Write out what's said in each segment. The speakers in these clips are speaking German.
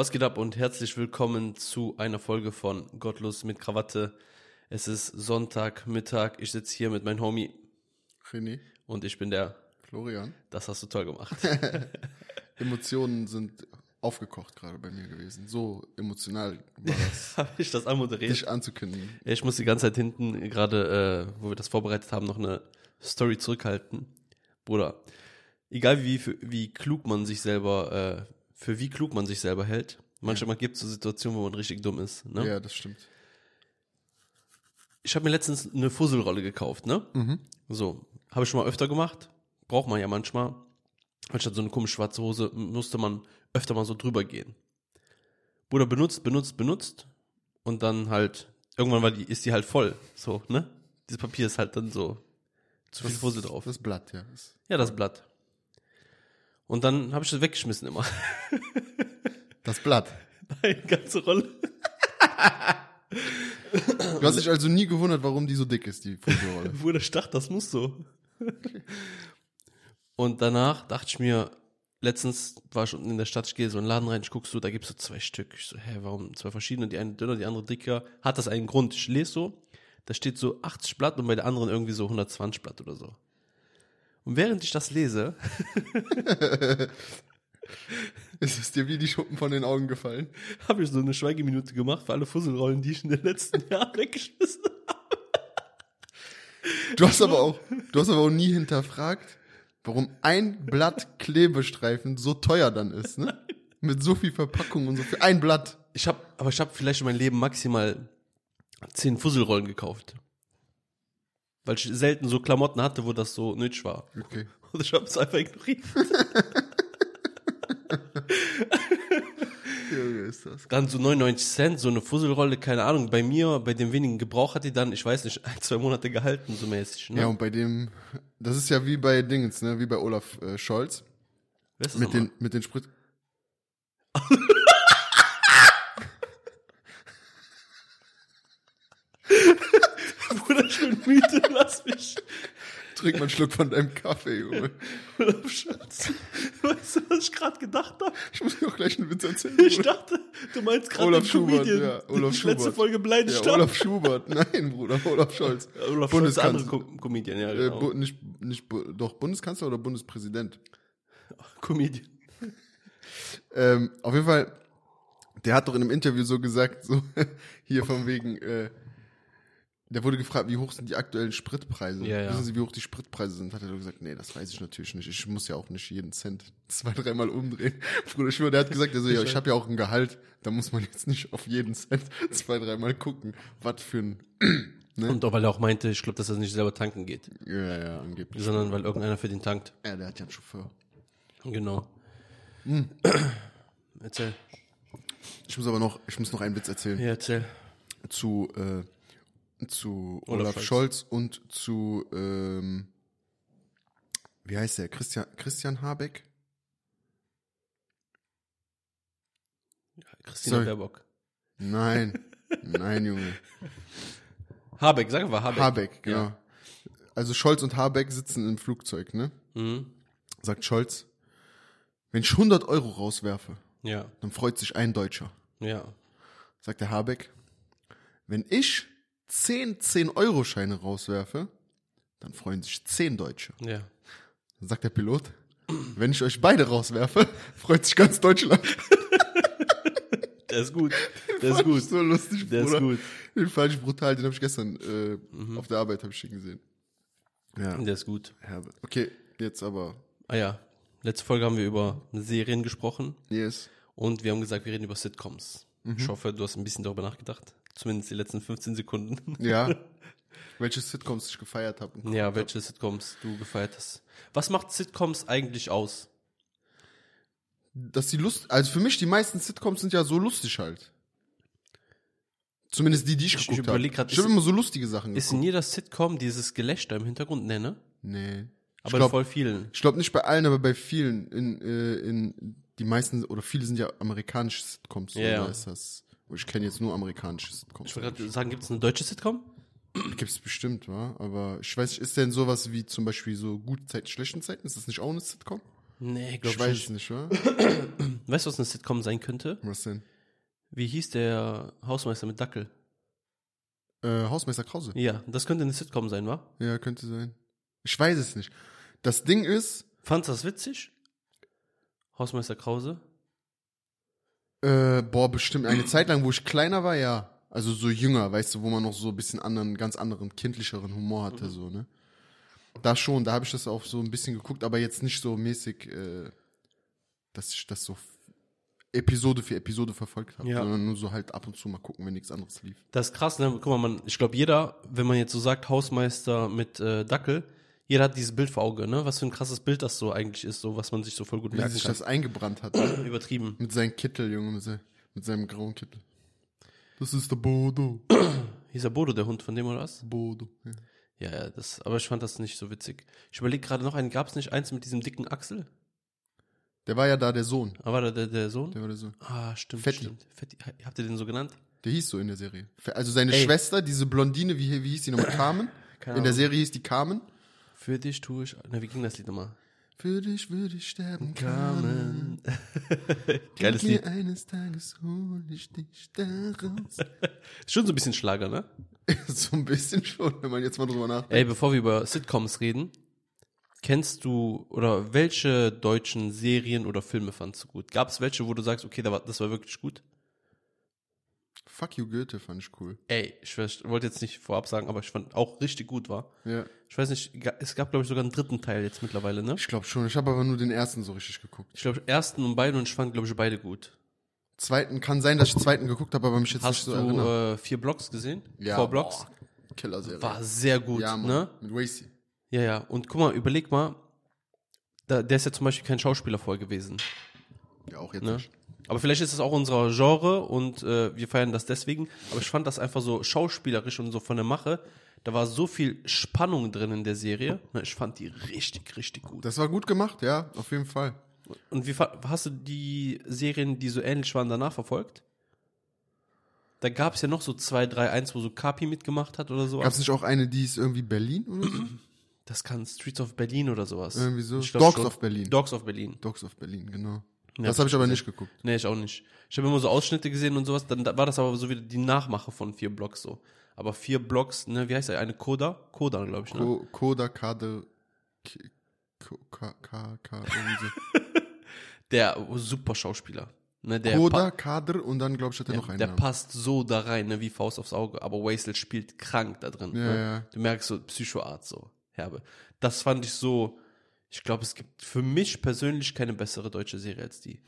Was geht ab und herzlich willkommen zu einer Folge von Gottlos mit Krawatte. Es ist Sonntagmittag. Ich sitze hier mit meinem Homie René, und ich bin der. Florian. Das hast du toll gemacht. Emotionen sind aufgekocht gerade bei mir gewesen. So emotional war das, Habe ich das anmoderiert? dich anzukündigen. Ich muss die ganze Zeit hinten, gerade äh, wo wir das vorbereitet haben, noch eine Story zurückhalten. Bruder, egal wie, wie klug man sich selber, äh, für wie klug man sich selber hält, manchmal gibt es so Situationen, wo man richtig dumm ist. Ne? Ja, das stimmt. Ich habe mir letztens eine Fusselrolle gekauft, ne? So, habe ich schon mal öfter gemacht. Braucht man ja manchmal. Anstatt so eine komische schwarze Hose musste man öfter mal so drüber gehen. Bruder benutzt, benutzt, benutzt und dann halt irgendwann war die ist die halt voll, so, ne? Dieses Papier ist halt dann so zu viel Fussel drauf. Das Blatt, ja. Das, Ja, das Blatt. Und dann habe ich das weggeschmissen immer. das Blatt. Nein, ganze Rolle. Du hast dich also nie gewundert, warum die so dick ist, die Fotorolle. Bruder, ich dachte, das muss so. Und danach dachte ich mir, letztens war ich unten in der Stadt, ich gehe so in den Laden rein, ich guck so, da gibt's so zwei Stück. Ich so, hä, warum zwei verschiedene? Die eine dünner, die andere dicker. Hat das einen Grund? Ich lese so, da steht so 80 Blatt und bei der anderen irgendwie so 120 Blatt oder so. Und während ich das lese, ist es dir wie die Schuppen von den Augen gefallen? habe ich so eine Schweigeminute gemacht für alle Fusselrollen, die ich in den letzten Jahren weggeschmissen habe. Du hast aber auch, du hast aber auch nie hinterfragt, warum ein Blatt Klebestreifen so teuer dann ist, ne? Mit so viel Verpackung und so für ein Blatt. Ich habe, aber ich habe vielleicht in meinem Leben maximal zehn Fusselrollen gekauft. Weil ich selten so Klamotten hatte, wo das so nötig war. Okay. Und ich habe es einfach ignoriert. Junge, ist das. Dann so 99 Cent, so eine Fusselrolle, keine Ahnung. Bei mir, bei dem wenigen Gebrauch hat die dann, ich weiß nicht, ein, zwei Monate gehalten, so mäßig. Ne? Ja, und bei dem, das ist ja wie bei Dingens, ne? Wie bei Olaf äh, Scholz. Mit den, mit den Sprit. Bruder, ich bin müde, lass mich. Trink mal einen Schluck von deinem Kaffee, Junge. Olaf Scholz. Weißt du, was ich gerade gedacht habe? Ich muss dir auch gleich einen Witz erzählen. Ich dachte, du meinst gerade Olaf den Schubert, Comedian, ja, Olaf ich letzte Schubert. Folge beleidigt Ja. Olaf Schubert. Nein, Bruder, Olaf Scholz. Olaf Scholz, der andere Bundeskanzler. Com Comedian, ja, Äh, genau. Bu nicht, nicht, doch, Bundeskanzler oder Bundespräsident. Comedian. Ähm, auf jeden Fall, der hat doch in einem Interview so gesagt, so hier von wegen, äh, der wurde gefragt, wie hoch sind die aktuellen Spritpreise? Ja, ja. Wissen Sie, wie hoch die Spritpreise sind? Hat er doch gesagt, nee, das weiß ich natürlich nicht. Ich muss ja auch nicht jeden Cent zwei, dreimal umdrehen. Bruder, ich der hat gesagt, also, ja, ich habe ja auch ein Gehalt, da muss man jetzt nicht auf jeden Cent zwei, dreimal gucken, was für ein, ne? Und auch weil er auch meinte, ich glaube, dass er nicht selber tanken geht, Ja, ja, angeblich. sondern weil irgendeiner für den tankt. Ja, der hat ja einen Chauffeur. Genau. Hm. Erzähl. Ich muss aber noch, ich muss noch einen Witz erzählen. Ja, erzähl. zu, äh, zu Olaf Olaf, Scholz. Scholz. und zu, ähm, wie heißt der? Christian, Christian Habeck? Christina Sorry. Baerbock. Nein, nein, Junge. Habeck, sag einfach Habeck. Habeck, genau. Also Scholz und Habeck sitzen im Flugzeug, ne? Mhm. Sagt Scholz, wenn ich 100 Euro rauswerfe, Ja, dann freut sich ein Deutscher. ja. Sagt der Habeck, wenn ich 10 10-Euro-Scheine rauswerfe, dann freuen sich 10 Deutsche. Ja. Dann sagt der Pilot, wenn ich euch beide rauswerfe, freut sich ganz Deutschland. Der ist gut. Der ist gut. So lustig, Der ist Bruder. gut. Den fand ich brutal, den habe ich gestern äh, Mhm. auf der Arbeit ich den gesehen. Ja, Der ist gut. herbe. Okay, jetzt aber. Ah ja. Letzte Folge haben wir über Serien gesprochen Yes. und wir haben gesagt, wir reden über Sitcoms. Mhm. Ich hoffe, du hast ein bisschen darüber nachgedacht. Zumindest die letzten 15 Sekunden. Ja. Welche Sitcoms ich gefeiert habe. Ja, welche Sitcoms du gefeiert hast. Was macht Sitcoms eigentlich aus? Dass die Lust, also für mich, die meisten Sitcoms sind ja so lustig halt. Zumindest die, die ich, Ich geguckt habe. überleg grad, Ich habe ist- immer so lustige Sachen Ist in jeder Sitcom dieses Gelächter im Hintergrund? Nee, ne? Nee. Aber ich in glaube voll vielen. ich glaub nicht bei allen, aber bei vielen. In, äh, in die meisten oder viele sind ja amerikanische Sitcoms. Ja, ja. Oder ist das? Ich kenne jetzt nur amerikanische Sitcoms. Ich wollte gerade sagen, gibt es eine deutsche Sitcom? Gibt's bestimmt, wa? Aber ich weiß nicht, ist denn sowas wie zum Beispiel so gute Zeiten, schlechten Zeiten? Ist das nicht auch eine Sitcom? Nee, Ich glaube weiß ich es nicht, wa? Weißt du, was eine Sitcom sein könnte? Was denn? Wie hieß der Hausmeister mit Dackel? Äh, Hausmeister Krause. Ja, das könnte eine Sitcom sein, wa? Ja, könnte sein. Ich weiß es nicht. Das Ding ist, Fandst du das witzig? Hausmeister Krause? Äh, boah, bestimmt eine Zeit lang, wo ich kleiner war, ja. Also so jünger, weißt du, wo man noch so ein bisschen anderen, ganz anderen, kindlicheren Humor hatte, so, ne? Da schon, da habe ich das auch so ein bisschen geguckt, aber jetzt nicht so mäßig, äh, dass ich das so Episode für Episode verfolgt habe, Ja. sondern nur so halt ab und zu mal gucken, wenn nichts anderes lief. Das ist krass, ne? Guck mal, man, ich glaube, jeder, wenn man jetzt so sagt, Hausmeister mit äh, Dackel, jeder hat dieses Bild vor Auge, ne? Was für ein krasses Bild das so eigentlich ist, so was man sich so voll gut Wie merken sich kann. das eingebrannt hat. ne? Übertrieben. mit seinem Kittel, Junge, mit, sein, mit seinem grauen Kittel. Das ist der Bodo. Hieß der Bodo der Hund von dem oder was? Bodo. Ja. Ja, ja, das, aber ich fand das nicht so witzig. Ich überlege gerade noch einen, gab es nicht eins mit diesem dicken Axel? Der war ja da der Sohn. Ah, war da der, der Sohn? Der war der Sohn. Ah, stimmt, Fetti. stimmt. Fetti. Habt ihr den so genannt? Der hieß so in der Serie. Also seine Ey. Schwester, diese Blondine, wie, wie hieß die nochmal? Carmen? Keine in der. Serie hieß die Carmen. Für dich tue ich. Na, wie ging das Lied nochmal? Für dich würde ich sterben, Carmen. Geiles mir Lied. eines Tages hol ich dich daraus. Schon so ein bisschen Schlager, ne? so ein bisschen schon, wenn man jetzt mal drüber nachdenkt. Ey, bevor wir über Sitcoms reden, kennst du oder welche deutschen Serien oder Filme fandst du gut? Gab es welche, wo du sagst, okay, das war wirklich gut? Fuck you Goethe fand ich cool. Ey, ich, ich wollte jetzt nicht vorab sagen, aber ich fand auch richtig gut war. Ja. Ich weiß nicht, es gab glaube ich sogar einen dritten Teil jetzt mittlerweile, ne? Ich glaube schon. Ich habe aber nur den ersten so richtig geguckt. Ich glaube, ersten und beiden und ich fand glaube ich beide gut. Zweiten kann sein, dass ich zweiten geguckt habe, aber mich jetzt Hast nicht so du äh, vier Blocks gesehen? Four Blocks? boah, Killer-Serie. War sehr gut, ja, Mann. ne? Mit Wacy. Ja, ja. Und guck mal, überleg mal, da, der ist ja zum Beispiel kein Schauspieler vorher gewesen. Ja, auch jetzt Ne? nicht. Aber vielleicht ist es auch unser Genre und äh, wir feiern das deswegen. Aber ich fand das einfach so schauspielerisch und so von der Mache. Da war so viel Spannung drin in der Serie. Ich fand die richtig, richtig gut. Das war gut gemacht, ja, auf jeden Fall. Und wie hast du die Serien, die so ähnlich waren, danach verfolgt? Da gab es ja noch so zwei, drei, eins, wo so Kapi mitgemacht hat oder so. Gab es nicht auch eine, die ist irgendwie Berlin oder so? Das kann Streets of Berlin oder sowas. Irgendwie so. Glaub Dogs of Berlin. Dogs of Berlin. Dogs of Berlin, genau. Ja, das hab habe ich aber gesehen. nicht geguckt. Nee, ich auch nicht. Ich habe immer so Ausschnitte gesehen und sowas, dann da war das aber so wieder die Nachmache von vier Blocks so. Aber vier Blocks, ne, wie heißt der? Eine Coda? Coda, glaube ich, ne? Ko Koda, Kade, K, K, K. Der super Schauspieler. Ne, der Koda, Kader und dann, glaube ich, hat er der, noch einen der Namen. passt so da rein, ne, wie Faust aufs Auge. Aber Wastel spielt krank da drin. Ja, ne? ja. Du merkst so Psychoart so, herbe. Das fand ich so, ich glaube, es gibt für mich persönlich keine bessere deutsche Serie als die.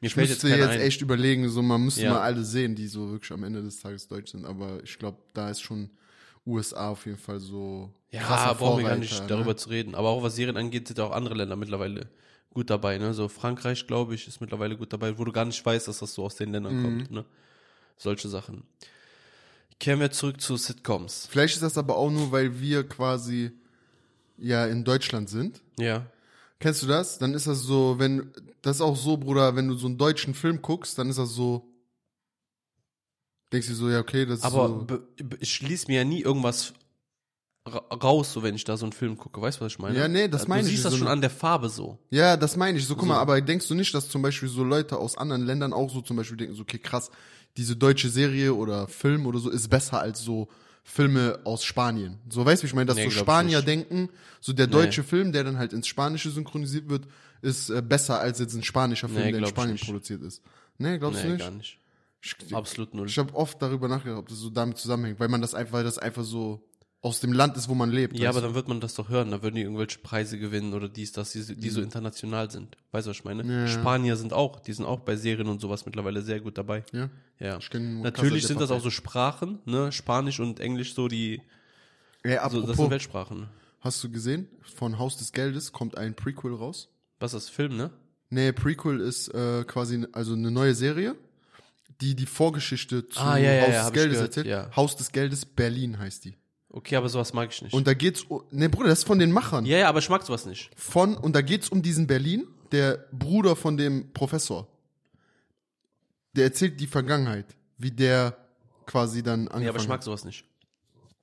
Mir Ich müsste jetzt ein. echt überlegen, so man müsste Ja. mal alle sehen, die so wirklich am Ende des Tages deutsch sind, aber ich glaube, da ist schon USA auf jeden Fall so Ja, brauchen wir gar nicht ne? darüber zu reden. Aber auch was Serien angeht, sind auch andere Länder mittlerweile gut dabei. Ne? So Frankreich, glaube ich, ist mittlerweile gut dabei, wo du gar nicht weißt, dass das so aus den Ländern Mhm. kommt. Ne? Solche Sachen. Kehren wir zurück zu Sitcoms. Vielleicht ist das aber auch nur, weil wir quasi ja in Deutschland sind. Ja. Kennst du das? Dann ist das so, wenn, das ist auch so, Bruder, wenn du so einen deutschen Film guckst, dann ist das so, denkst du so, ja, okay, das ist Aber so. be- be- ich schließe mir ja nie irgendwas ra raus, so wenn ich da so einen Film gucke. Weißt du, was ich meine? Ja, nee, das du meine ich, siehst das so schon an der Farbe so. Ja, das meine ich. So, guck So. mal, aber denkst du nicht, dass zum Beispiel so Leute aus anderen Ländern auch so zum Beispiel denken, so, okay, krass, diese deutsche Serie oder Film oder so ist besser als so Filme aus Spanien. So, weißt du, wie ich meine, dass Nee, so Spanier denken, so der deutsche Film, der dann halt ins Spanische synchronisiert wird, ist äh, besser als jetzt ein spanischer Film, Nee, der in Spanien produziert ist. Nee, glaubst Nee, du nicht? gar nicht. Ich, Absolut null. ich habe oft darüber nachgedacht, ob das so damit zusammenhängt, weil man das einfach, weil das einfach so aus dem Land ist, wo man lebt. Ja, aber du? dann wird man das doch hören. Da würden die irgendwelche Preise gewinnen oder dies, das, die, die so international sind. Weißt du, was ich meine? Mhm. Ja. Spanier sind auch, die sind auch bei Serien und sowas mittlerweile sehr gut dabei. ja. Ja. Natürlich sind das auch so Sprachen, ne? Spanisch und Englisch so die, Ey, so, das apropos, sind Weltsprachen. hast du gesehen? Von Haus des Geldes kommt ein Prequel raus. Was ist das, Film, ne? Nee, Prequel ist äh, quasi also eine neue Serie, die die Vorgeschichte zu Ah, ja, ja, Haus ja, des Geldes erzählt. ja. Haus des Geldes Berlin heißt die. Okay, aber sowas mag ich nicht. Und da geht's um, nee, Bruder, das ist von den Machern. ja, ja, aber ich mag sowas nicht. Von und da geht's um diesen Berlin, der Bruder von dem Professor. Der erzählt die Vergangenheit, wie der quasi dann angefangen Ja, aber ich mag sowas nicht.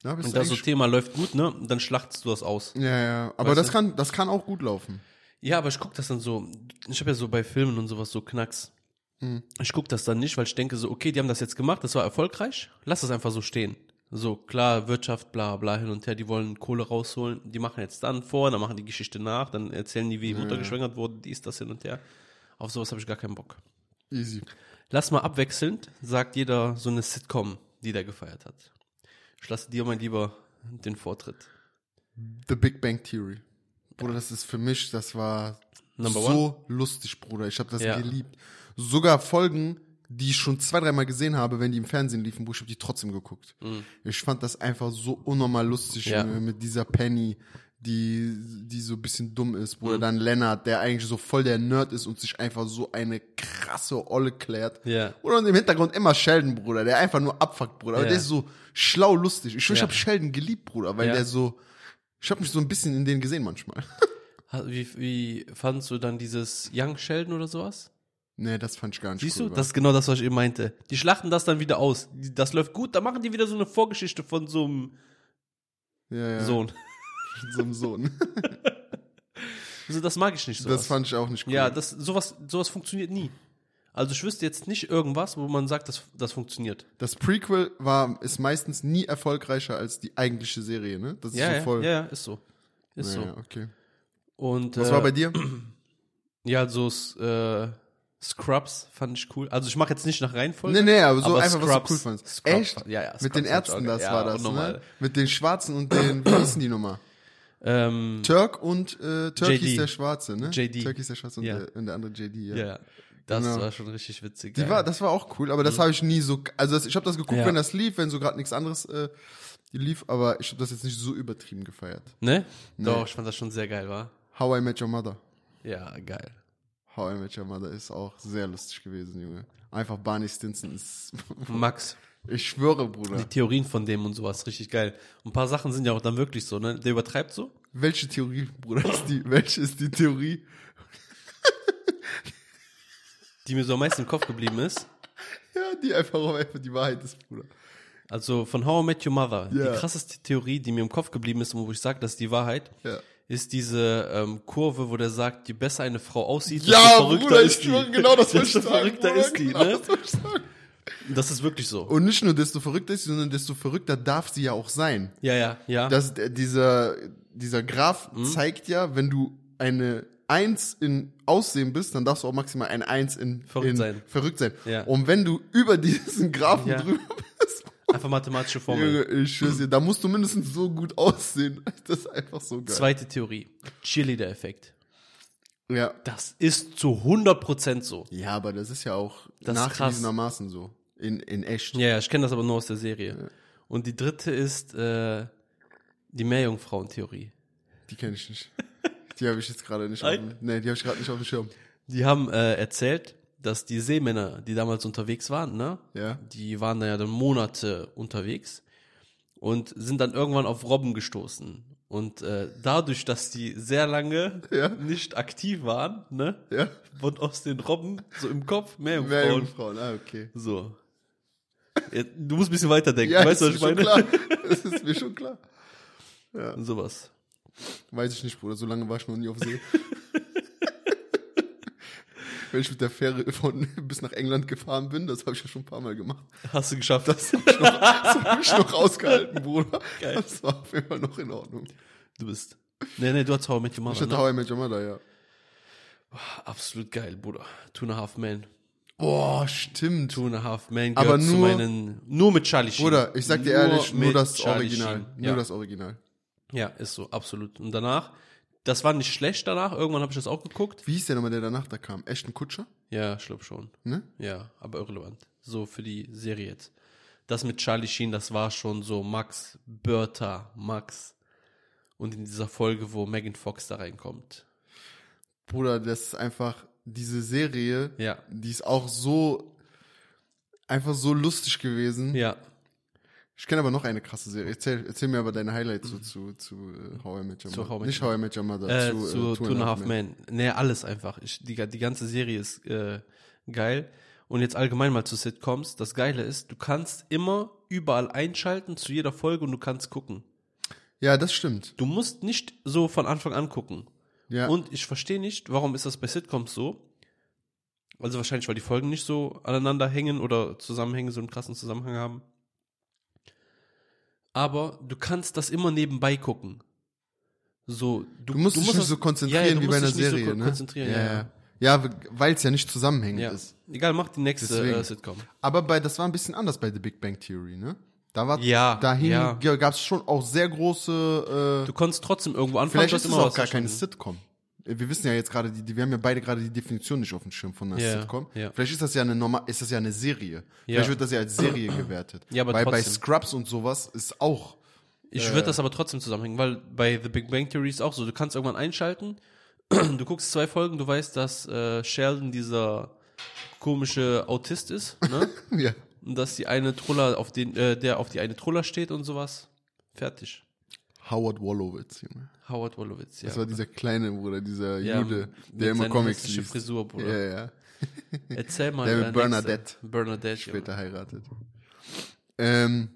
Ja, Und das so Thema läuft gut, ne? Dann schlachtest du das aus. ja, ja, aber Weißt das du? kann das kann auch gut laufen. Ja, aber ich guck das dann so. Ich habe ja so bei Filmen und sowas so Knacks. Ich gucke das dann nicht, weil ich denke so, okay, die haben das jetzt gemacht, das war erfolgreich, lass das einfach so stehen. So, klar, Wirtschaft, bla bla hin und her, die wollen Kohle rausholen, die machen jetzt dann vor, dann machen die Geschichte nach, dann erzählen die, wie die Mutter geschwängert wurde, dies, das hin und her. Auf sowas habe ich gar keinen Bock. Easy. Lass mal abwechselnd, sagt jeder so eine Sitcom, die der gefeiert hat. Ich lasse dir mal lieber den Vortritt. The Big Bang Theory. Bruder, das ist für mich, das war Number so lustig, Bruder. Ich habe das Ja. geliebt. Sogar Folgen, die ich schon zwei, dreimal gesehen habe, wenn die im Fernsehen liefen, wo ich habe die trotzdem geguckt. Ich fand das einfach so unnormal lustig Mhm. Ja. Mit dieser Penny, die, die so ein bisschen dumm ist. Mhm. Bruder, dann Lennart, der eigentlich so voll der Nerd ist und sich einfach so eine krasse Olle klärt. Ja. Oder im Hintergrund immer Sheldon, Bruder, der einfach nur abfuckt, Bruder. Aber Ja. der ist so schlau lustig. Ich, schwör, ich Ja. habe Sheldon geliebt, Bruder, weil Ja. der so. Ich habe mich so ein bisschen in den gesehen manchmal. Wie, wie fandst du dann dieses Young Sheldon oder sowas? Nee, das fand ich gar nicht Siehst cool. du, das ist genau das, was ich eben meinte. Die schlachten das dann wieder aus. Das läuft gut, dann machen die wieder so eine Vorgeschichte von so einem ja, ja. Sohn. So einem Sohn. Also das mag ich nicht so. das fand ich auch nicht cool. Ja, das, sowas, sowas funktioniert nie. Also ich wüsste jetzt nicht irgendwas, wo man sagt, das, das funktioniert. das Prequel war, ist meistens nie erfolgreicher als die eigentliche Serie, ne? Das ist Ja, so voll. ja, ja, ist so. Ist Ja, so. okay. Und, Was äh, war bei dir? Ja, so äh, Scrubs fand ich cool. Also ich mache jetzt nicht nach Reihenfolge. Nee, nee, aber so aber einfach, was Scrubs- du cool fandst. Scrubs Echt? ja, ja, Mit Scrubs den fand ich Ärzten, das geil. war Ja, das, ne? Mit den Schwarzen und den, wie hießen die Nummer? Ähm, Turk und, äh, Turk hieß der Schwarze, ne? JD. Turk hieß der Schwarze und, Ja. der, und der andere JD, ja. ja, das Genau. war schon richtig witzig. Die geil. war, das war auch cool, aber das habe ich nie so, also das, ich habe das geguckt, Ja. wenn das lief, wenn so gerade nichts anderes äh, lief, aber ich habe das jetzt nicht so übertrieben gefeiert. ne? Doch, ich fand das schon sehr geil, war. How I Met Your Mother. Ja, geil. How I Met Your Mother ist auch sehr lustig gewesen, Junge. Einfach Barney Stinson ist, Max, ich schwöre, Bruder. die Theorien von dem und sowas, richtig geil. Und ein paar Sachen sind ja auch dann wirklich so, ne? Der übertreibt so. Welche Theorie, Bruder, ist die, welche ist die Theorie? die mir so am meisten im Kopf geblieben ist. Ja, die einfach, auch einfach die Wahrheit ist, Bruder. Also von How I Met Your Mother. Ja. Die krasseste Theorie, die mir im Kopf geblieben ist und wo ich sage, das ist die Wahrheit, Ja. Ist diese ähm, Kurve, wo der sagt, je besser eine Frau aussieht, Ja, desto verrückter Bruder, ist die. genau das desto sagen. verrückter Bruder, ist die, genau ne? Das. Das ist wirklich so. Und nicht nur desto verrückter ist sie, sondern desto verrückter darf sie ja auch sein. Ja, ja, ja. Das, äh, dieser, dieser Graph Mhm. zeigt ja, wenn du eine Eins in Aussehen bist, dann darfst du auch maximal eine Eins in Verrückt in sein. Verrückt sein. Ja. Und wenn du über diesen Graphen Ja. drüber bist, Einfach mathematische Formel. Junge, ich schwör's dir, da musst du mindestens so gut aussehen. Das ist einfach so geil. Zweite Theorie. Cheerleader-Effekt. Ja. Das ist zu 100% so. Ja, aber das ist ja auch Das nachgewiesenermaßen so. In, in echt. Ja, ja, ich kenne das aber nur aus der Serie. Und die dritte ist äh, die Meerjungfrauen-Theorie. Die kenne ich nicht. Die habe ich jetzt gerade nicht auf Nee, die habe ich gerade nicht auf dem Schirm. Die haben äh, erzählt, dass die Seemänner, die damals unterwegs waren, ne? Ja. Die waren da ja dann Monate unterwegs und sind dann irgendwann auf Robben gestoßen. Und äh, dadurch, dass die sehr lange Ja. nicht aktiv waren, ne, Ja. wurden aus den Robben so im Kopf mehr Mehr Jungfrauen. Jungfrauen, ah, okay. So. Ja, du musst ein bisschen weiterdenken, Ja, weißt du, was ist ich mir meine? schon klar. Das ist mir schon klar. Sowas. Weiß ich nicht, Bruder. So lange war ich noch nie auf See. Wenn ich mit der Fähre von bis nach England gefahren bin, das habe ich ja schon ein paar Mal gemacht. Hast du geschafft. Das habe ich noch ausgehalten, Bruder. Geil. Das war auf jeden Fall noch in Ordnung. Du bist. Nee, nee, du hast How I Met Your Ich Mother, hatte ne? How I Met Your Mother, ja. Absolut geil, Bruder. Two and a Half Men. Boah, stimmt. Two and a Half Men Aber gehört zu nur- meinen, nur mit Charlie Sheen. Bruder, ich sag dir ehrlich, nur mit das Charlie Original. Sheen. Nur Ja. das Original. ja, ist so, absolut. Und danach, das war nicht schlecht danach, irgendwann habe ich das auch geguckt. Wie hieß der nochmal, der danach da kam? Ashton Kutscher? Ja, ich glaube schon. Ne? Ja, aber irrelevant. So für die Serie jetzt. Das mit Charlie Sheen, das war schon so Max, Bertha, Max. Und in dieser Folge, wo Megan Fox da reinkommt. Bruder, das ist einfach diese Serie, Ja. die ist auch so einfach so lustig gewesen. Ja. Ich kenne aber noch eine krasse Serie. Erzähl, erzähl mir aber deine Highlights so zu, zu äh, How I Met Your Zu Mother. How I Met Nicht How I Met Your Mother, Äh, zu, zu, äh, Two and a Half Men. Nee, alles einfach. Ich, die, die ganze Serie ist äh, geil. Und jetzt allgemein mal zu Sitcoms. Das Geile ist, du kannst immer überall einschalten zu jeder Folge und du kannst gucken. Ja, das stimmt. Du musst nicht so von Anfang an gucken. Ja. Und ich verstehe nicht, warum ist das bei Sitcoms so? Also wahrscheinlich, weil die Folgen nicht so aneinander hängen oder zusammenhängen, so einen krassen Zusammenhang haben. Aber du kannst das immer nebenbei gucken. So, Du musst dich nicht das- so konzentrieren du wie bei musst einer Serie, so ne? konzentrieren, ja, ja. Ja, weil es ja nicht zusammenhängend ja. ist. Egal, mach die nächste äh, Sitcom. Aber bei, das war ein bisschen anders bei The Big Bang Theory, ne? Da war, Ja, dahin ja. gab es schon auch sehr große, äh, Du konntest trotzdem irgendwo anfangen, vielleicht du ist es auch gar keine. Sitcom. Äh, Wir wissen ja jetzt gerade, wir haben ja beide gerade die Definition nicht auf dem Schirm von einer Ja, Sitcom. ja. Vielleicht ist das ja eine normal, ist das ja eine Serie. Ja. Vielleicht wird das ja als Serie gewertet. Ja, aber Weil bei. Scrubs und sowas ist auch, Ich würde das aber trotzdem zusammenhängen, weil bei The Big Bang Theory ist auch so, du kannst irgendwann einschalten, du guckst zwei Folgen, du weißt, dass äh, Sheldon dieser komische Autist ist, ne? ja. Und dass die eine Truller auf den, äh, der auf die eine Truller steht und sowas. Fertig. Howard Wolowitz, Junge. Howard Wolowitz, ja. Das war dieser kleine Bruder, dieser Ja, Jude, der immer Comics liest. Frisur, Bruder. Ja, ja. Erzähl mal. Der mit Bernadette. Bernadette. Junge. Später heiratet. Ähm,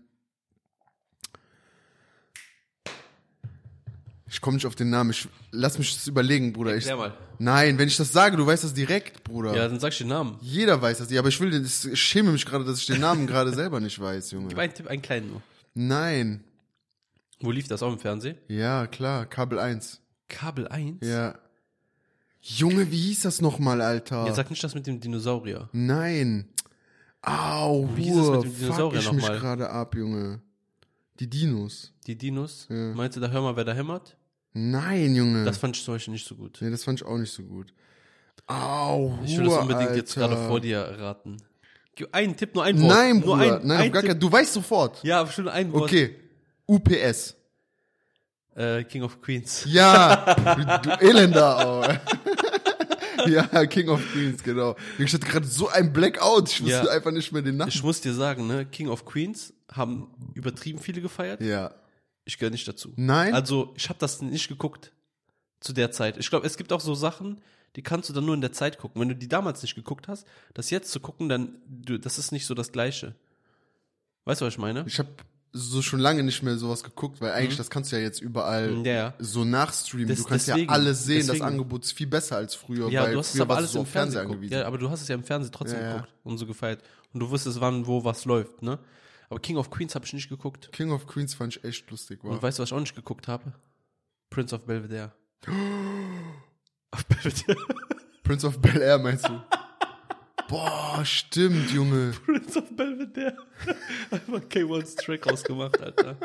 ich komme nicht auf den Namen. Ich, lass mich das überlegen, Bruder. Ich, Erklär mal. nein, wenn ich das sage, du weißt das direkt, Bruder. Ja, dann sag ich den Namen. Jeder weiß das. Ja, aber ich will, den- ich schäme mich gerade, dass ich den Namen gerade selber nicht weiß, Gib Junge. einen Tipp, einen kleinen nur. Nein. Wo lief das auch im Fernsehen? Ja, klar, Kabel 1. Kabel 1? Ja. Junge, wie hieß das nochmal, Alter? Jetzt sag nicht das mit dem Dinosaurier. Nein. Au, Wie hieß das mit dem Dinosaurier ich mich nochmal? gerade ab, Junge. Die Dinos. Die Dinos. Ja. Meinst du, da hör mal, wer da hämmert? Nein, Junge. Das fand ich zum Beispiel nicht so gut. nee, das fand ich auch nicht so gut. Au, Ich will das unbedingt jetzt Alter. gerade vor dir raten. Gib einen Tipp, nur ein Wort. Nein, nur Bruder. ein, Nein, ein gar kein, du weißt sofort. Ja, aber schon ein Wort. Okay. UPS. Äh, King of Queens. Ja, du, Elender. Oh. ja, King of Queens, genau. Ich hatte gerade so ein Blackout. Ich wusste Ja. einfach nicht mehr den Namen. Ich muss dir sagen, ne, King of Queens haben übertrieben viele gefeiert. ja. Ich gehöre nicht dazu. Nein? Also, ich habe das nicht geguckt zu der Zeit. Ich glaube, es gibt auch so Sachen, die kannst du dann nur in der Zeit gucken. Wenn du die damals nicht geguckt hast, das jetzt zu gucken, dann du, das ist nicht so das Gleiche. Weißt du, was ich meine? Ich habe so schon lange nicht mehr sowas geguckt, weil eigentlich das kannst du ja jetzt überall Mhm. Ja, so nachstreamen. Des- du kannst deswegen, ja alles sehen. deswegen. Das Angebot ist viel besser als früher, Ja, weil du hast es aber alles so im Fernsehen angewiesen. Ja, aber du hast es ja im Fernsehen trotzdem Ja, geguckt und so gefeiert. Und du wusstest, wann, wo, was läuft, ne? Aber King of Queens habe ich nicht geguckt. King of Queens fand ich echt lustig, war. Und weißt du, was ich auch nicht geguckt habe? Prince of Belvedere. Prince of Bel Air meinst du? Boah, stimmt, Junge. Prince of Belvedere. Einfach K1's Track rausgemacht, Alter.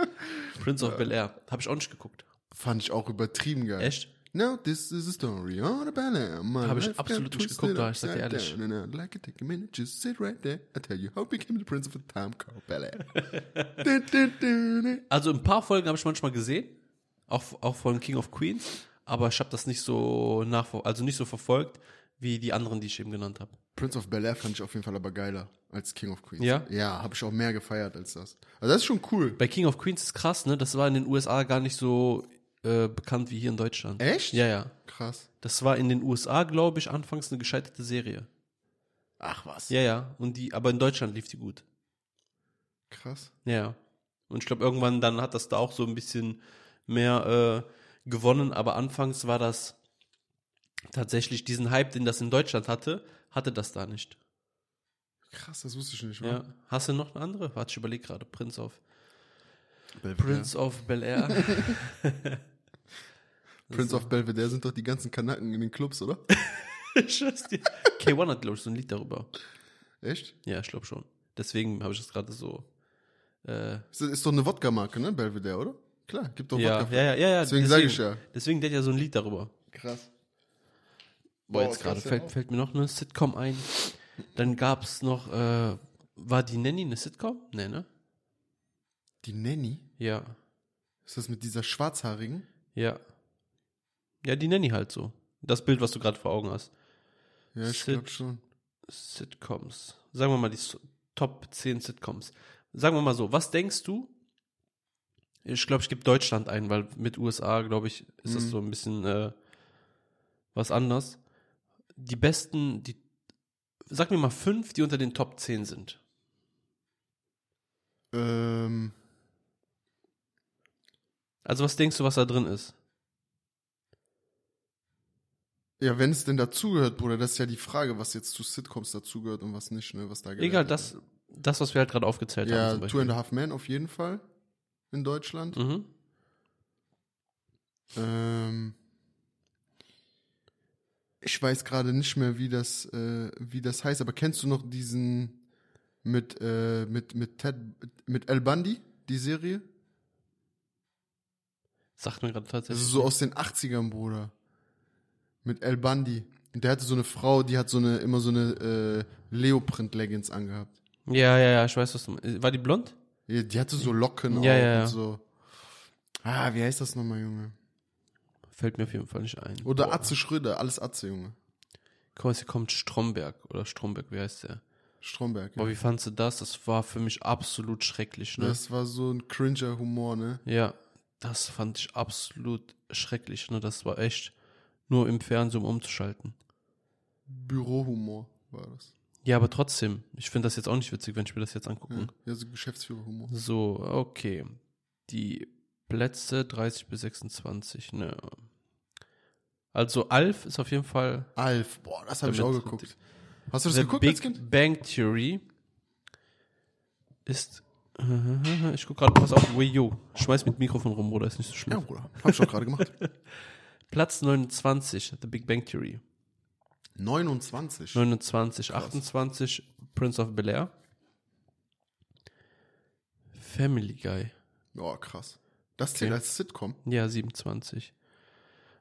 Prince of Bel Air. Habe ich auch nicht geguckt. Fand ich auch übertrieben geil. Echt? No, this is a story on a Bel Air. My Hab ich absolut nicht geguckt, da, ich sag dir ehrlich. down and I'd like to take a minute, just sit right there. I tell you how I became the prince of a time called Bel Air. Also ein paar Folgen habe ich manchmal gesehen. Auch, auch von King of Queens. Aber ich habe das nicht so nachver also nicht so verfolgt, wie die anderen, die ich eben genannt habe. Prince of Bel Air fand ich auf jeden Fall aber geiler als King of Queens. Ja? Ja, habe ich auch mehr gefeiert als das. Also das ist schon cool. Bei King of Queens ist krass, ne? Das war in den USA gar nicht so äh, bekannt wie hier in Deutschland. Echt? Ja, ja. Krass. Das war in den USA, glaube ich, anfangs eine gescheiterte Serie. Ach was. Ja, ja. Und die, aber in Deutschland lief die gut. Krass. Ja, ja. Und ich glaube, irgendwann dann hat das da auch so ein bisschen mehr äh, gewonnen, aber anfangs war das tatsächlich diesen Hype, den das in Deutschland hatte, hatte das da nicht. Krass, das wusste ich nicht. wa? Ja. Hast du noch eine andere? Warte, ich überlege gerade. Prince of Belvedere. Prince of Bel Air. Prince of Belvedere sind doch die ganzen Kanaken in den Clubs, oder? ich schwör's dir. K1 hat, glaube ich, so ein Lied darüber. Echt? Ja, ich glaube schon. Deswegen habe ich das gerade so. Äh, Ist, ist doch eine Wodka-Marke, ne? Belvedere, oder? Klar, gibt doch ja, Wodka. ja, ja, ja, ja. Deswegen sag ich ja. Deswegen der hat ja so ein Lied darüber. Krass. Boah, jetzt gerade fällt, fällt mir noch eine Sitcom ein. Dann gab's noch, äh, war die Nanny eine Sitcom? Nee, ne? Die Nanny? Ja, Ist das mit dieser schwarzhaarigen? ja. Ja, die Nanny halt so. Das Bild, was du gerade vor Augen hast. Ja, ich Sit- glaube schon. Sitcoms. Sagen wir mal die Top 10 Sitcoms. Sagen wir mal so, was denkst du? Ich glaube, ich gebe Deutschland ein, weil mit USA, glaube ich, ist das Mhm. so ein bisschen äh, was anders. Die besten, die, sag mir mal fünf, die unter den Top 10 sind. Ähm, Also was denkst du, was da drin ist? Ja, wenn es denn dazugehört, Bruder, das ist ja die Frage, was jetzt zu Sitcoms dazugehört und was nicht, ne, was da Egal, das, das, was wir halt gerade aufgezählt wird. haben. Ja, Two and a Half Men auf jeden Fall in Deutschland. Mhm. Ähm, ich weiß gerade nicht mehr, wie das, äh, wie das heißt, aber kennst du noch diesen mit, äh, mit, mit Ted, mit El Bundy, die Serie? Sagt mir gerade Das tatsächlich. ist so aus den 80ern, Bruder. Mit El Bundy. Und der hatte so eine Frau, die hat so eine, immer so eine äh, Leoprint-Leggings angehabt. ja, ja, ja, ich weiß, was du meinst. War die blond? Ja, Die hatte so Locken Ja, auch ja, ja. und so. Ah, wie heißt das nochmal, Junge? Fällt mir auf jeden Fall nicht ein. Oder Boah. Atze Schröder, alles Atze, Junge. Guck mal, hier kommt Stromberg. Oder Stromberg, wie heißt der? Stromberg. Boah, Ja. wie fandst du das? Das war für mich absolut schrecklich, ne? Das war so ein cringer Humor, ne? Ja, das fand ich absolut schrecklich, ne? Das war echt nur im Fernsehen um umzuschalten. Bürohumor war das. Ja, aber trotzdem, ich finde das jetzt auch nicht witzig, wenn ich mir das jetzt angucke. Ja, ja so Geschäftsführerhumor. So, okay. Die Plätze 30 bis 26, ne. Also Alf ist auf jeden Fall Alf, boah, das habe ich auch geguckt. Hast du das The geguckt als Big Kind? Bang Theory ist. Ich guck gerade, pass auf, Wii U. Schmeiß mit Mikrofon rum, Bruder, ist nicht so Ja, schlimm. Bruder. Hab ich doch gerade gemacht. Platz 29, The Big Bang Theory. 29. 29, 28, Prince of Bel Air. Family Guy. Oh, krass. Das zählt Okay. als Sitcom. Ja, 27.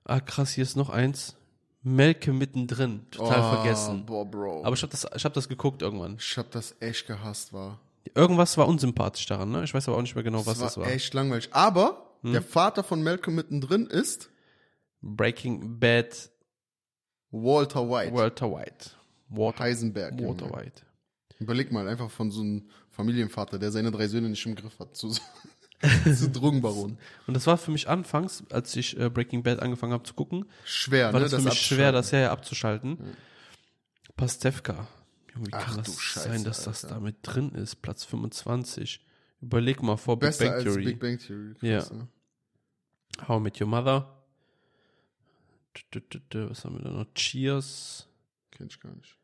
Ah, krass, hier ist noch eins. Melke mittendrin. Total oh, vergessen. Boah, Bro. Aber ich habe das, ich hab das geguckt irgendwann. ich hab das echt gehasst, war. Irgendwas war unsympathisch daran, ne? Ich weiß aber auch nicht mehr genau, Das was war, das war. Hm? echt langweilig. Aber der Vater von Malcolm mittendrin ist Breaking Bad, Walter White. Walter White. Walter, Heisenberg. Walter Junge. White. Überleg mal, einfach von so einem Familienvater, der seine drei Söhne nicht im Griff hat, zu, zu Drogenbaron. Und das war für mich anfangs, als ich äh, Breaking Bad angefangen habe zu gucken, Schwer, war ne? das für mich schwer, das ja abzuschalten. Pastewka. Junge, wie Ach kann das Scheiße, sein, dass das Alter. da mit drin ist? Platz 25. Überleg mal vor Big Besser Bang als Theory. Big Bang Theory. Ja. Krass, ne? How I Met Your Mother. Was haben wir da noch? Cheers. Kenn ich gar nicht.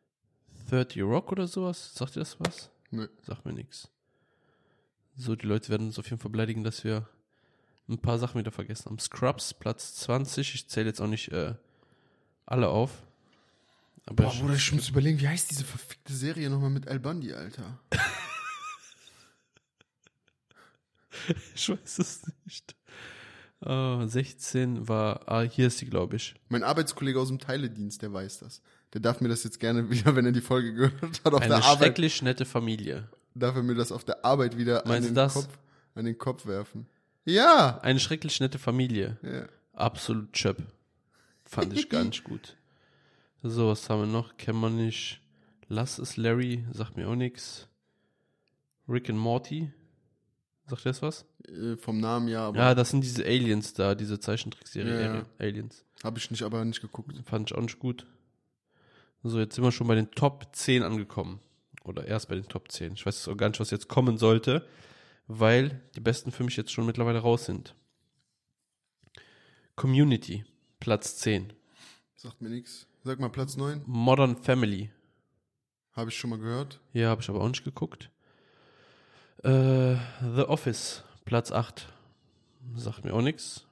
30 Rock oder sowas? Sagt ihr das was? Nee. Sagt mir nichts. So, die Leute werden uns auf jeden Fall beleidigen, dass wir ein paar Sachen wieder vergessen haben. Scrubs, Platz 20. Ich zähle jetzt auch nicht äh, alle auf. Aber Boah, ich, Bruder, ich muss überlegen, wie heißt diese verfickte Serie nochmal mit Al Bundy, Alter? ich weiß es nicht. Ah, 16 war, ah, hier ist sie, glaube ich. Mein Arbeitskollege aus dem Teiledienst, der weiß das. Der darf mir das jetzt gerne wieder, wenn er die Folge gehört hat, auf Eine der Arbeit, schrecklich nette Familie. Darf er mir das auf der Arbeit wieder an den? Kopf, an den Kopf werfen. Ja! Eine schrecklich nette Familie. ja. Absolut Chöp. Fand ich gar nicht gut. So, was haben wir noch? Kennen wir nicht. Lass es Larry, sagt mir auch nichts. Rick and Morty. Sagt das was? Äh, Vom Namen ja, aber Ja, das sind diese Aliens da, diese Zeichentrickserie Ja, ja. Ali- Aliens. habe ich nicht, aber nicht geguckt. Fand ich auch nicht gut. So, jetzt sind wir schon bei den Top 10 angekommen. Oder erst bei den Top 10. Ich weiß auch gar nicht, was jetzt kommen sollte, weil die besten für mich jetzt schon mittlerweile raus sind. Community, Platz 10. Sagt mir nichts. Sag mal Platz 9. Modern Family. Habe ich schon mal gehört. Hier habe ich aber auch nicht geguckt. Äh, The Office, Platz 8. Sagt mir auch nichts.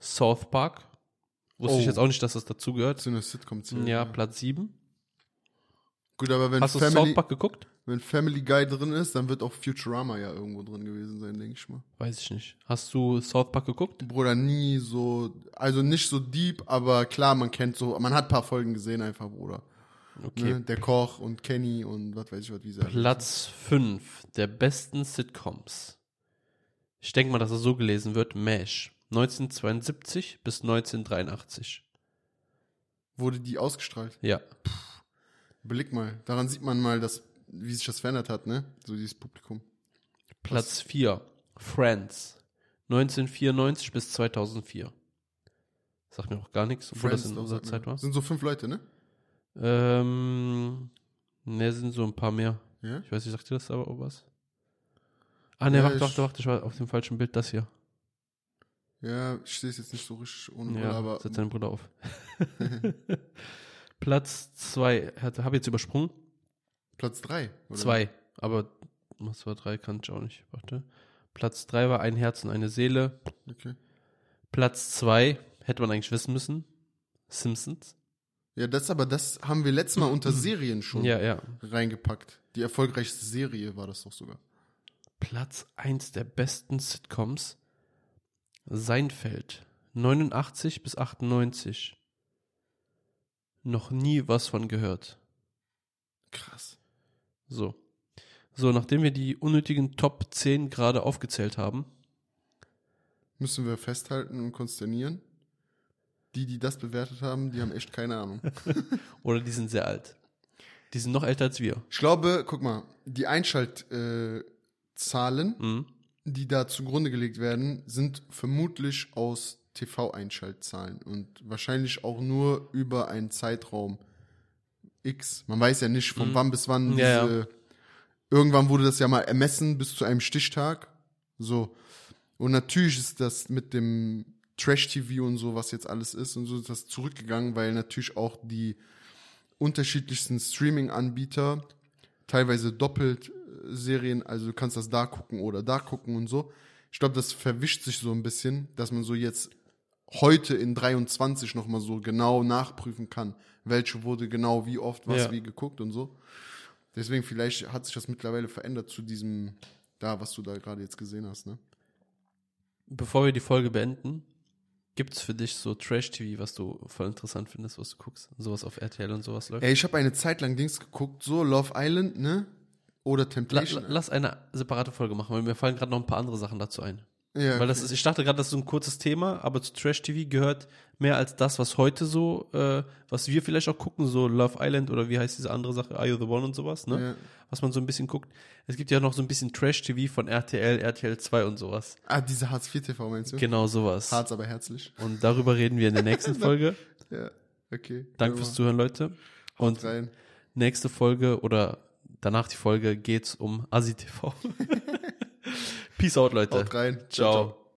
South Park. Wusste Oh. ich jetzt auch nicht, dass das dazugehört. Zu einer Sitcom zählt, Ja, Platz 7. Gut, aber wenn Hast du Family, South Park geguckt? wenn Family Guy drin ist, dann wird auch Futurama ja irgendwo drin gewesen sein, denke ich mal. Weiß ich nicht. Hast du South Park geguckt? Bruder, nie so, also nicht so deep, aber klar, man kennt so, man hat ein paar Folgen gesehen einfach, Bruder. Okay. Ne? Der Koch und Kenny und was weiß ich was, wie sie Platz 5 der besten Sitcoms. Ich denke mal, dass er so gelesen wird. MASH. 1972 bis 1983. heißen. Wurde die ausgestrahlt? Ja. Überleg mal, daran sieht man mal, dass, wie sich das verändert hat, ne? So dieses Publikum. Platz 4. Friends. 1994 bis 2004. Sagt mir auch gar nichts, obwohl das in unserer. Zeit war. Sind so fünf Leute, ne? Ähm, ne, sind so ein paar mehr. Ja? Ich weiß nicht, sagt ihr das aber auch was? Ah, ne, Ja, warte, warte, warte, ich war auf dem falschen Bild, das hier. Ja, ich sehe es jetzt nicht so richtig ohne Ja, aber setz deinen Bruder auf. Platz zwei, habe jetzt übersprungen. Platz drei. oder? Zwei, aber was war drei, kann ich auch nicht. Warte. Platz drei war ein Herz und eine Seele. Okay. Platz zwei hätte man eigentlich wissen müssen. Simpsons. Ja, das aber, das haben wir letztes Mal unter Serien schon Ja, ja. reingepackt. Die erfolgreichste Serie war das doch sogar. Platz eins der besten Sitcoms. Seinfeld. 89 bis 98. Noch nie was von gehört. Krass. So. So, nachdem wir die unnötigen Top 10 gerade aufgezählt haben, Müssen wir festhalten und konsternieren. Die, die das bewertet haben, die haben echt keine Ahnung. oder die sind sehr alt. Die sind noch älter als wir. Ich glaube, guck mal, die Einschaltzahlen, äh, Mhm. die da zugrunde gelegt werden, sind vermutlich aus TV-Einschaltzahlen und wahrscheinlich auch nur über einen Zeitraum X. Man weiß ja nicht, von Mhm. wann bis wann Ja, diese. Irgendwann wurde das ja mal ermessen bis zu einem Stichtag. So. Und natürlich ist das mit dem Trash-TV und so, was jetzt alles ist und so, ist das zurückgegangen, weil natürlich auch die unterschiedlichsten Streaming-Anbieter teilweise doppelt äh, Serien, also du kannst das da gucken oder da gucken und so. Ich glaube, das verwischt sich so ein bisschen, dass man so jetzt heute in 23 nochmal so genau nachprüfen kann, welche wurde genau wie oft was Ja. wie geguckt und so. Deswegen vielleicht hat sich das mittlerweile verändert zu diesem da, was du da gerade jetzt gesehen hast, ne? Bevor wir die Folge beenden, gibt es für dich so Trash-TV, was du voll interessant findest, was du guckst? Sowas auf RTL und sowas läuft? Ey, ich habe eine Zeit lang Dings geguckt, so Love Island, ne? Oder La, Temptation. la, lass eine separate Folge machen, weil mir fallen gerade noch ein paar andere Sachen dazu ein. Ja, Weil das ist, ich dachte gerade, das ist so ein kurzes Thema, aber zu Trash TV gehört mehr als das, was heute so, äh, was wir vielleicht auch gucken, so Love Island oder wie heißt diese andere Sache, Are You the One und sowas, ne? Ja. Was man so ein bisschen guckt. Es gibt ja noch so ein bisschen Trash TV von RTL, RTL 2 und sowas. Ah, diese Hartz IV TV meinst du? Genau sowas. Harz, aber herzlich. Und darüber reden wir in der nächsten Folge. Ja, okay. Danke fürs Zuhören, Leute. Und nächste Folge oder danach die Folge geht's um Asi TV. Peace out, Leute. Haut rein. Ciao.